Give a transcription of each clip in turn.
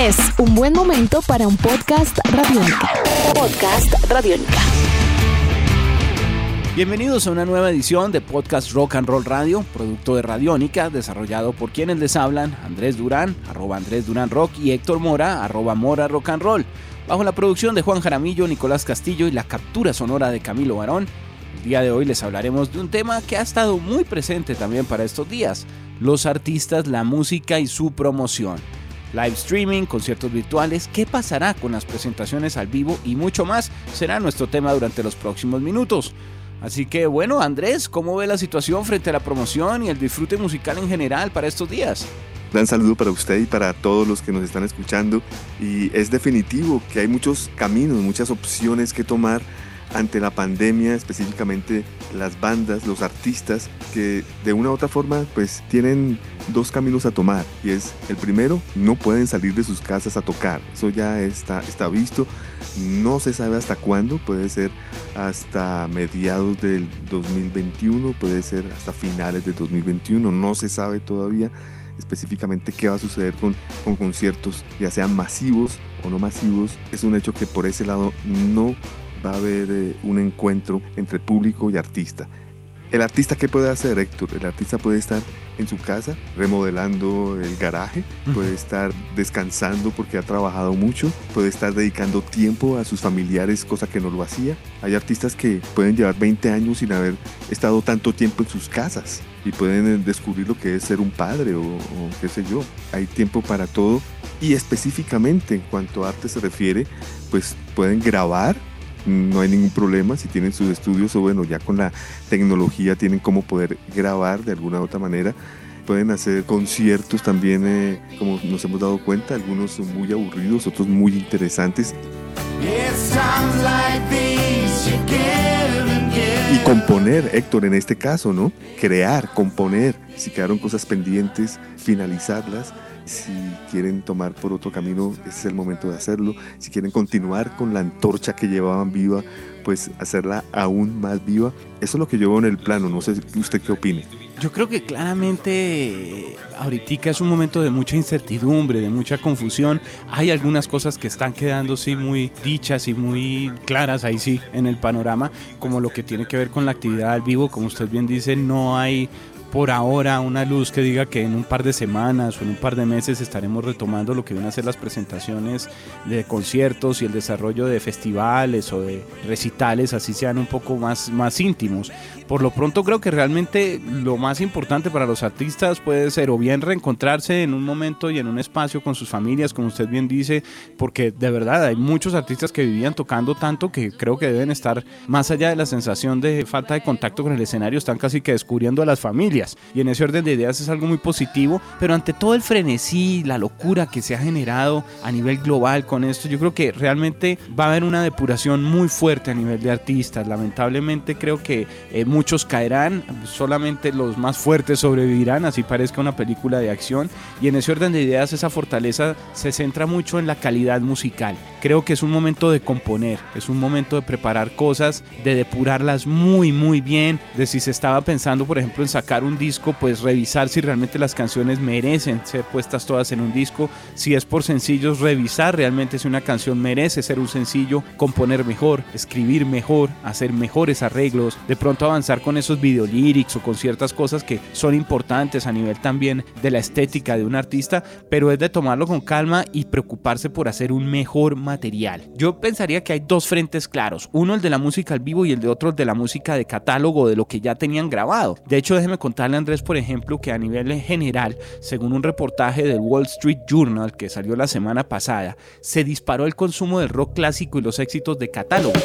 Es un buen momento para un podcast radiónica. Podcast radiónica. Bienvenidos a una nueva edición de Podcast Rock and Roll Radio, producto de Radiónica, desarrollado por quienes les hablan, Andrés Durán, arroba Andrés Durán Rock, y Héctor Mora, arroba Mora Rock and Roll, bajo la producción de Juan Jaramillo, Nicolás Castillo y la captura sonora de Camilo Barón. El día de hoy les hablaremos de un tema que ha estado muy presente también para estos días, los artistas, la música y su promoción. Live streaming, conciertos virtuales, qué pasará con las presentaciones al vivo y mucho más será nuestro tema durante los próximos minutos. Así que bueno, Andrés, ¿cómo ve la situación frente a la promoción y el disfrute musical en general para estos días? Gran saludo para usted y para todos los que nos están escuchando. Y es definitivo que hay muchos caminos, muchas opciones que tomar ante la pandemia, específicamente las bandas, los artistas, que de una u otra forma pues tienen dos caminos a tomar. Y es el primero, no pueden salir de sus casas a tocar. Eso ya está, está visto. No se sabe hasta cuándo, puede ser hasta mediados del 2021, puede ser hasta finales del 2021, no se sabe todavía específicamente qué va a suceder con, con conciertos, ya sean masivos o no masivos. Es un hecho que por ese lado no va a haber eh, un encuentro entre público y artista. ¿El artista qué puede hacer, Héctor? El artista puede estar en su casa remodelando el garaje, puede estar descansando porque ha trabajado mucho, puede estar dedicando tiempo a sus familiares, cosa que no lo hacía. Hay artistas que pueden llevar 20 años sin haber estado tanto tiempo en sus casas y pueden eh, descubrir lo que es ser un padre o, o qué sé yo. Hay tiempo para todo y específicamente en cuanto a arte se refiere, pues pueden grabar no hay ningún problema si tienen sus estudios o bueno, ya con la tecnología tienen cómo poder grabar de alguna u otra manera. Pueden hacer conciertos también, eh, como nos hemos dado cuenta, algunos son muy aburridos, otros muy interesantes. Y componer, Héctor, en este caso, ¿no? Crear, componer. Si quedaron cosas pendientes, finalizarlas si quieren tomar por otro camino, es el momento de hacerlo. Si quieren continuar con la antorcha que llevaban viva, pues hacerla aún más viva. Eso es lo que yo veo en el plano. No sé usted qué opine. Yo creo que claramente ahorita es un momento de mucha incertidumbre, de mucha confusión. Hay algunas cosas que están quedando sí muy dichas y muy claras ahí sí en el panorama, como lo que tiene que ver con la actividad al vivo, como usted bien dice, no hay por ahora una luz que diga que en un par de semanas o en un par de meses estaremos retomando lo que van a ser las presentaciones de conciertos y el desarrollo de festivales o de recitales, así sean un poco más, más íntimos. Por lo pronto creo que realmente lo más importante para los artistas puede ser o bien reencontrarse en un momento y en un espacio con sus familias, como usted bien dice, porque de verdad hay muchos artistas que vivían tocando tanto que creo que deben estar más allá de la sensación de falta de contacto con el escenario, están casi que descubriendo a las familias y en ese orden de ideas es algo muy positivo, pero ante todo el frenesí, la locura que se ha generado a nivel global con esto, yo creo que realmente va a haber una depuración muy fuerte a nivel de artistas. Lamentablemente creo que eh, muchos caerán, solamente los más fuertes sobrevivirán, así parezca una película de acción. Y en ese orden de ideas esa fortaleza se centra mucho en la calidad musical. Creo que es un momento de componer, es un momento de preparar cosas, de depurarlas muy, muy bien, de si se estaba pensando, por ejemplo, en sacar un un disco, pues revisar si realmente las canciones merecen ser puestas todas en un disco. Si es por sencillos, revisar realmente si una canción merece ser un sencillo, componer mejor, escribir mejor, hacer mejores arreglos, de pronto avanzar con esos videolírics o con ciertas cosas que son importantes a nivel también de la estética de un artista, pero es de tomarlo con calma y preocuparse por hacer un mejor material. Yo pensaría que hay dos frentes claros, uno el de la música al vivo y el de otro el de la música de catálogo de lo que ya tenían grabado. De hecho, déjeme contar Andrés, por ejemplo, que a nivel general, según un reportaje del Wall Street Journal que salió la semana pasada, se disparó el consumo del rock clásico y los éxitos de catálogo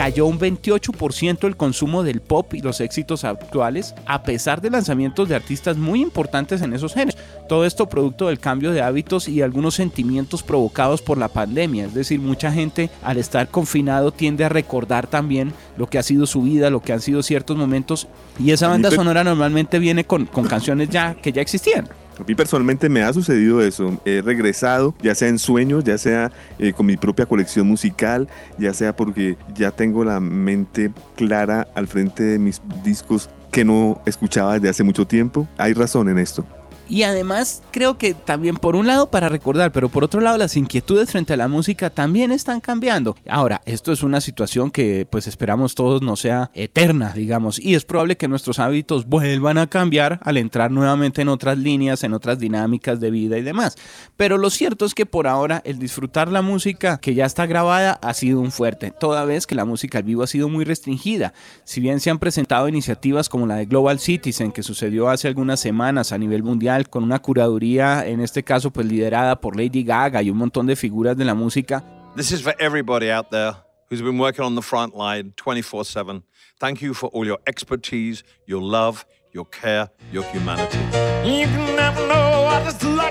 cayó un 28% el consumo del pop y los éxitos actuales, a pesar de lanzamientos de artistas muy importantes en esos géneros. Todo esto producto del cambio de hábitos y algunos sentimientos provocados por la pandemia. Es decir, mucha gente al estar confinado tiende a recordar también lo que ha sido su vida, lo que han sido ciertos momentos. Y esa banda sonora normalmente viene con, con canciones ya que ya existían. A mí personalmente me ha sucedido eso. He regresado, ya sea en sueños, ya sea eh, con mi propia colección musical, ya sea porque ya tengo la mente clara al frente de mis discos que no escuchaba desde hace mucho tiempo. Hay razón en esto. Y además creo que también por un lado para recordar, pero por otro lado las inquietudes frente a la música también están cambiando. Ahora, esto es una situación que pues esperamos todos no sea eterna, digamos, y es probable que nuestros hábitos vuelvan a cambiar al entrar nuevamente en otras líneas, en otras dinámicas de vida y demás. Pero lo cierto es que por ahora el disfrutar la música que ya está grabada ha sido un fuerte, toda vez que la música al vivo ha sido muy restringida. Si bien se han presentado iniciativas como la de Global Citizen, que sucedió hace algunas semanas a nivel mundial, con una curaduría, en este caso, pues liderada por Lady Gaga y un montón de figuras de la música. This is for everybody out there who's been working on the front line 24 7. Thank you for all your expertise, your love, your care, your humanity. You can never know what.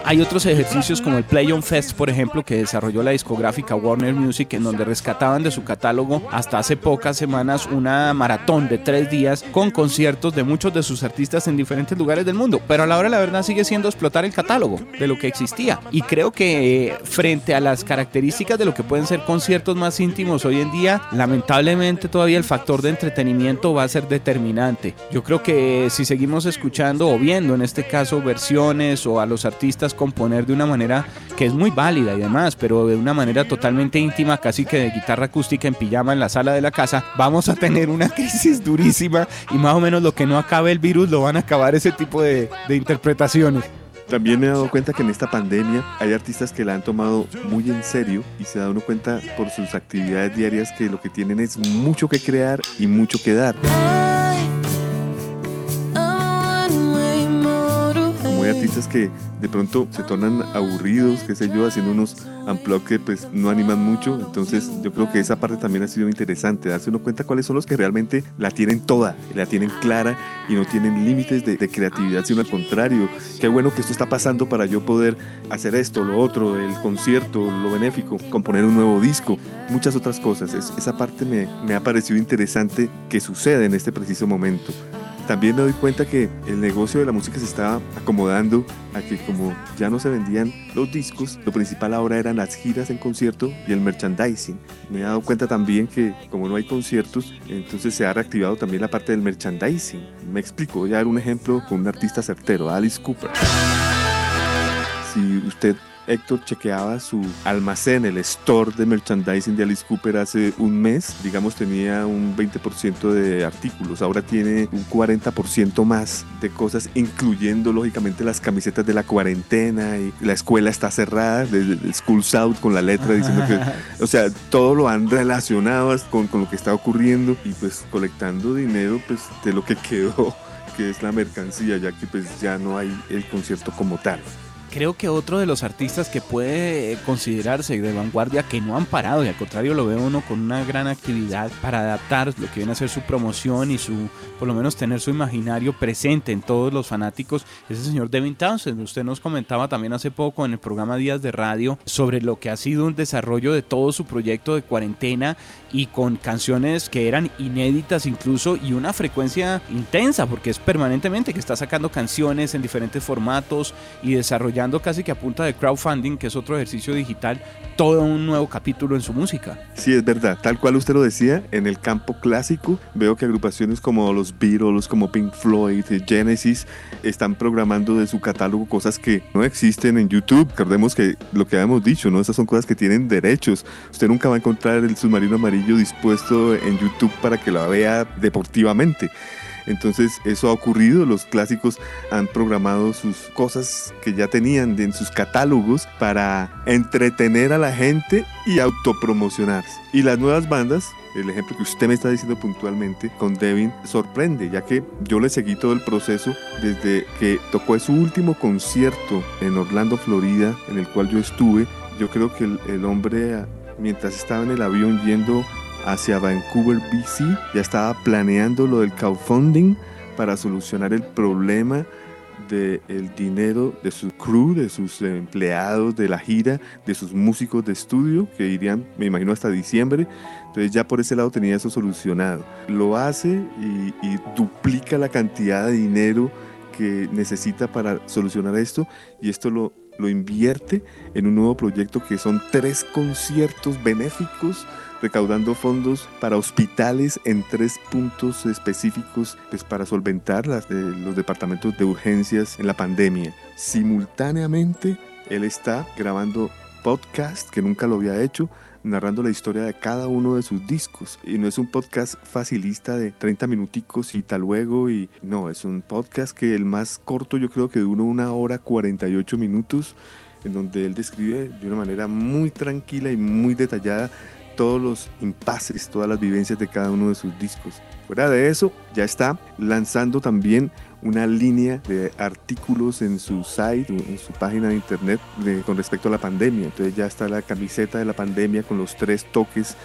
Hay otros ejercicios como el Play On Fest, por ejemplo, que desarrolló la discográfica Warner Music, en donde rescataban de su catálogo hasta hace pocas semanas una maratón de tres días con conciertos de muchos de sus artistas en diferentes lugares del mundo. Pero a la hora la verdad sigue siendo explotar el catálogo de lo que existía. Y creo que eh, frente a las características de lo que pueden ser conciertos más íntimos hoy en día, lamentablemente todavía el factor de entretenimiento va a ser determinante. Yo creo que si seguimos escuchando o viendo en este caso versiones o a los artistas componer de una manera que es muy válida y demás, pero de una manera totalmente íntima, casi que de guitarra acústica en pijama en la sala de la casa, vamos a tener una crisis durísima y más o menos lo que no acabe el virus lo van a acabar ese tipo de, de interpretaciones. También me he dado cuenta que en esta pandemia hay artistas que la han tomado muy en serio y se da uno cuenta por sus actividades diarias que lo que tienen es mucho que crear y mucho que dar. Artistas que de pronto se tornan aburridos, qué sé yo, haciendo unos unplug que pues no animan mucho. Entonces yo creo que esa parte también ha sido interesante, darse uno cuenta cuáles son los que realmente la tienen toda, la tienen clara y no tienen límites de, de creatividad, sino al contrario. Qué bueno que esto está pasando para yo poder hacer esto, lo otro, el concierto, lo benéfico, componer un nuevo disco, muchas otras cosas. Es- esa parte me, me ha parecido interesante que sucede en este preciso momento. También me doy cuenta que el negocio de la música se está acomodando a que como ya no se vendían los discos, lo principal ahora eran las giras en concierto y el merchandising. Me he dado cuenta también que como no hay conciertos, entonces se ha reactivado también la parte del merchandising. Me explico, voy a dar un ejemplo con un artista certero, Alice Cooper. Si usted Héctor chequeaba su almacén, el store de merchandising de Alice Cooper hace un mes, digamos tenía un 20% de artículos, ahora tiene un 40% más de cosas, incluyendo lógicamente las camisetas de la cuarentena y la escuela está cerrada, el School's Out con la letra diciendo que, o sea, todo lo han relacionado con, con lo que está ocurriendo y pues colectando dinero pues de lo que quedó que es la mercancía, ya que pues ya no hay el concierto como tal. Creo que otro de los artistas que puede considerarse de vanguardia que no han parado y al contrario lo ve uno con una gran actividad para adaptar lo que viene a ser su promoción y su, por lo menos tener su imaginario presente en todos los fanáticos, es el señor Devin Townsend. Usted nos comentaba también hace poco en el programa Días de Radio sobre lo que ha sido un desarrollo de todo su proyecto de cuarentena y con canciones que eran inéditas incluso y una frecuencia intensa porque es permanentemente que está sacando canciones en diferentes formatos y desarrollando casi que a punta de crowdfunding, que es otro ejercicio digital, todo un nuevo capítulo en su música. Sí, es verdad, tal cual usted lo decía, en el campo clásico veo que agrupaciones como los Beatles, como Pink Floyd, Genesis, están programando de su catálogo cosas que no existen en YouTube. Recordemos que lo que habíamos dicho, ¿no? Esas son cosas que tienen derechos. Usted nunca va a encontrar el submarino amarillo dispuesto en YouTube para que la vea deportivamente. Entonces eso ha ocurrido, los clásicos han programado sus cosas que ya tenían en sus catálogos para entretener a la gente y autopromocionarse. Y las nuevas bandas, el ejemplo que usted me está diciendo puntualmente con Devin, sorprende, ya que yo le seguí todo el proceso desde que tocó su último concierto en Orlando, Florida, en el cual yo estuve. Yo creo que el, el hombre, mientras estaba en el avión yendo hacia Vancouver, BC, ya estaba planeando lo del crowdfunding para solucionar el problema del dinero de su crew, de sus empleados de la gira, de sus músicos de estudio, que irían, me imagino, hasta diciembre. Entonces ya por ese lado tenía eso solucionado. Lo hace y, y duplica la cantidad de dinero que necesita para solucionar esto y esto lo, lo invierte en un nuevo proyecto que son tres conciertos benéficos recaudando fondos para hospitales en tres puntos específicos pues, para solventar los departamentos de urgencias en la pandemia. Simultáneamente, él está grabando podcast que nunca lo había hecho, narrando la historia de cada uno de sus discos. Y no es un podcast facilista de 30 minuticos y tal luego. Y no, es un podcast que el más corto yo creo que dura una hora 48 minutos, en donde él describe de una manera muy tranquila y muy detallada todos los impases, todas las vivencias de cada uno de sus discos. Fuera de eso, ya está lanzando también una línea de artículos en su site, en su página de internet con respecto a la pandemia. Entonces ya está la camiseta de la pandemia con los tres toques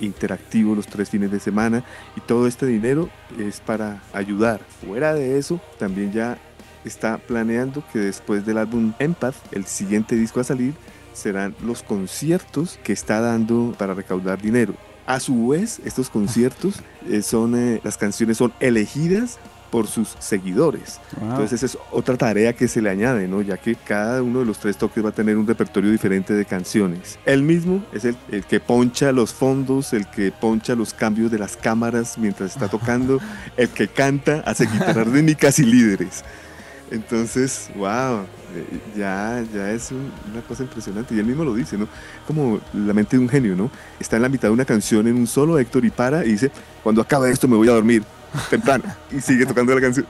interactivos los tres fines de semana y todo este dinero es para ayudar. Fuera de eso, también ya está planeando que después del álbum Empath, el siguiente disco a salir, serán los conciertos que está dando para recaudar dinero. A su vez, estos conciertos eh, son, eh, las canciones son elegidas por sus seguidores. Entonces esa es otra tarea que se le añade, ¿no? Ya que cada uno de los tres toques va a tener un repertorio diferente de canciones. Él mismo es el, el que poncha los fondos, el que poncha los cambios de las cámaras mientras está tocando, el que canta, hace guitarras rítmicas y líderes. Entonces, wow, eh, ya, ya es una cosa impresionante. Y él mismo lo dice, ¿no? Como la mente de un genio, ¿no? Está en la mitad de una canción en un solo, Héctor, y para y dice, cuando acabe esto me voy a dormir temprano. Y sigue tocando la canción.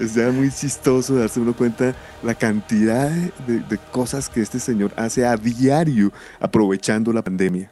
es ya muy chistoso darse uno cuenta la cantidad de cosas que este señor hace a diario aprovechando la pandemia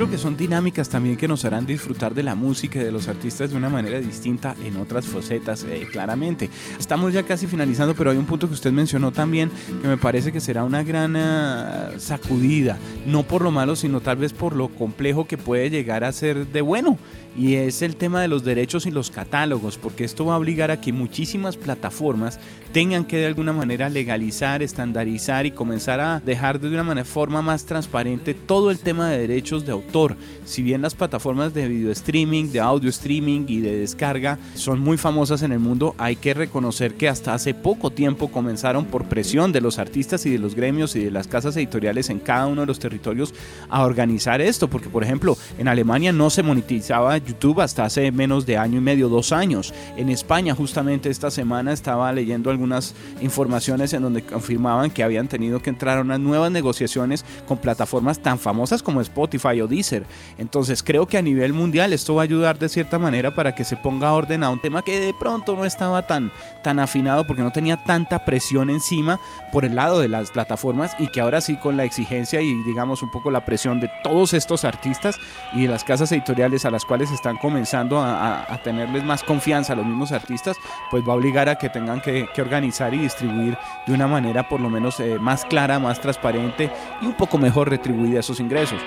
creo que son dinámicas también que nos harán disfrutar de la música y de los artistas de una manera distinta en otras facetas, eh, claramente. Estamos ya casi finalizando, pero hay un punto que usted mencionó también que me parece que será una gran ah, sacudida, no por lo malo, sino tal vez por lo complejo que puede llegar a ser de bueno y es el tema de los derechos y los catálogos, porque esto va a obligar a que muchísimas plataformas tengan que de alguna manera legalizar, estandarizar y comenzar a dejar de una forma más transparente todo el tema de derechos de autor. Si bien las plataformas de video streaming, de audio streaming y de descarga son muy famosas en el mundo, hay que reconocer que hasta hace poco tiempo comenzaron por presión de los artistas y de los gremios y de las casas editoriales en cada uno de los territorios a organizar esto, porque por ejemplo en Alemania no se monetizaba YouTube hasta hace menos de año y medio, dos años. En España justamente esta semana estaba leyendo algunas informaciones en donde confirmaban que habían tenido que entrar a unas nuevas negociaciones con plataformas tan famosas como Spotify o Deezer. Entonces creo que a nivel mundial esto va a ayudar de cierta manera para que se ponga orden a un tema que de pronto no estaba tan, tan afinado porque no tenía tanta presión encima por el lado de las plataformas y que ahora sí con la exigencia y digamos un poco la presión de todos estos artistas y las casas editoriales a las cuales están comenzando a, tenerles más confianza a los mismos artistas, pues va a obligar a que tengan que, organizar y distribuir de una manera por lo menos eh, más clara, más transparente y un poco mejor retribuida esos ingresos.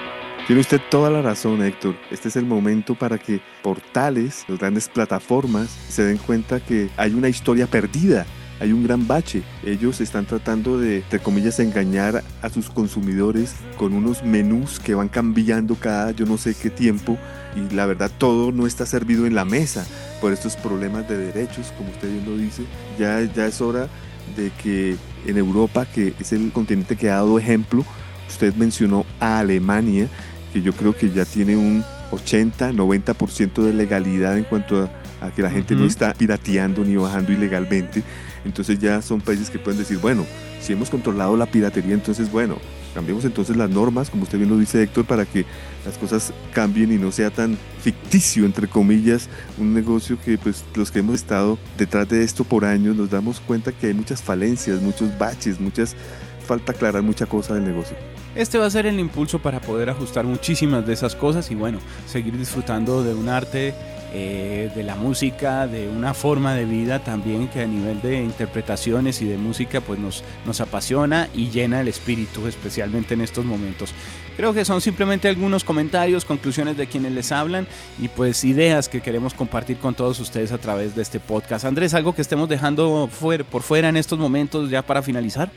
Tiene usted toda la razón, Héctor. Este es el momento para que portales, las grandes plataformas, se den cuenta que hay una historia perdida hay un gran bache. Ellos están tratando de, entre comillas, engañar a sus consumidores con unos menús que van cambiando cada yo no sé qué tiempo y la verdad todo no está servido en la mesa por estos problemas de derechos, como usted bien lo dice. Ya, ya es hora de que en Europa, que es el continente que ha dado ejemplo, usted mencionó a Alemania, que yo creo que ya tiene un 80, 90% de legalidad en cuanto a, que la gente no está pirateando ni bajando ilegalmente. Entonces ya son países que pueden decir, bueno, si hemos controlado la piratería, entonces bueno, cambiemos entonces las normas, como usted bien lo dice Héctor, para que las cosas cambien y no sea tan ficticio, entre comillas, un negocio que pues los que hemos estado detrás de esto por años nos damos cuenta que hay muchas falencias, muchos baches, muchas falta aclarar mucha cosa del negocio. Este va a ser el impulso para poder ajustar muchísimas de esas cosas y bueno, seguir disfrutando de un arte eh, de la música, de una forma de vida también que a nivel de interpretaciones y de música pues nos, nos apasiona y llena el espíritu, especialmente en estos momentos. Creo que son simplemente algunos comentarios, conclusiones de quienes les hablan y pues ideas que queremos compartir con todos ustedes a través de este podcast. Andrés, algo que estemos dejando por fuera en estos momentos ya para finalizar.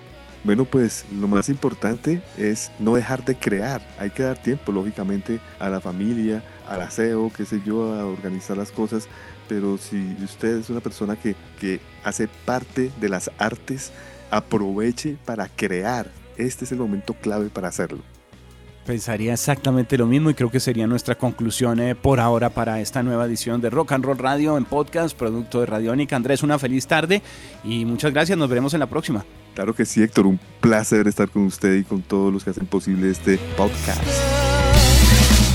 Bueno, pues lo más importante es no dejar de crear. Hay que dar tiempo, lógicamente, a la familia, al aseo, qué sé yo, a organizar las cosas, pero si usted es una persona que, que hace parte de las artes, aproveche para crear. Este es el momento clave para hacerlo. Pensaría exactamente lo mismo y creo que sería nuestra conclusión eh, por ahora para esta nueva edición de Rock and Roll Radio en podcast, producto de Radiónica. Andrés, una feliz tarde y muchas gracias. Nos veremos en la próxima. Claro que sí, Héctor. Un placer estar con usted y con todos los que hacen posible este podcast.